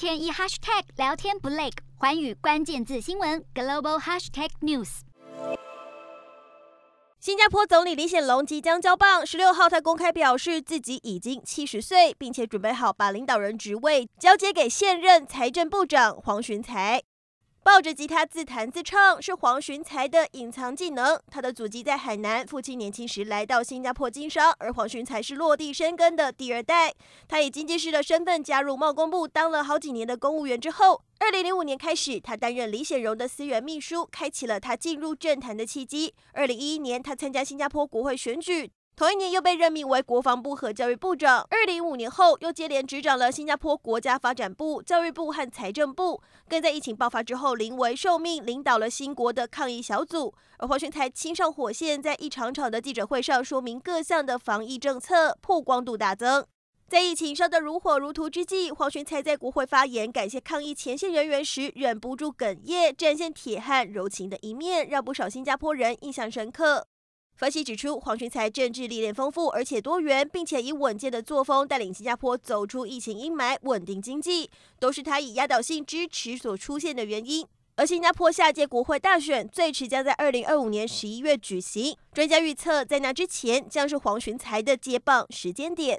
天一 hashtag 聊天不累，环宇关键字新闻 global hashtag news。新加坡总理李显龙即将交棒，十六号他公开表示自己已经七十岁，并且准备好把领导人职位交接给现任财政部长黄循财。抱着吉他自弹自唱是黄循财的隐藏技能。他的祖籍在海南，父亲年轻时来到新加坡经商，而黄循财是落地生根的第二代。他以经济师的身份加入贸工部，当了好几年的公务员之后，二零零五年开始，他担任李显荣的私人秘书，开启了他进入政坛的契机。二零一一年，他参加新加坡国会选举。同一年又被任命为国防部和教育部长。二零五年后又接连执掌了新加坡国家发展部、教育部和财政部，更在疫情爆发之后临危受命，领导了新国的抗疫小组。而黄循财亲上火线，在一场场的记者会上说明各项的防疫政策，曝光度大增。在疫情烧得如火如荼之际，黄循财在国会发言感谢抗疫前线人员时，忍不住哽咽，展现铁汉柔情的一面，让不少新加坡人印象深刻。分析指出，黄群才政治历练丰富，而且多元，并且以稳健的作风带领新加坡走出疫情阴霾，稳定经济，都是他以压倒性支持所出现的原因。而新加坡下届国会大选最迟将在二零二五年十一月举行，专家预测在那之前将是黄群才的接棒时间点。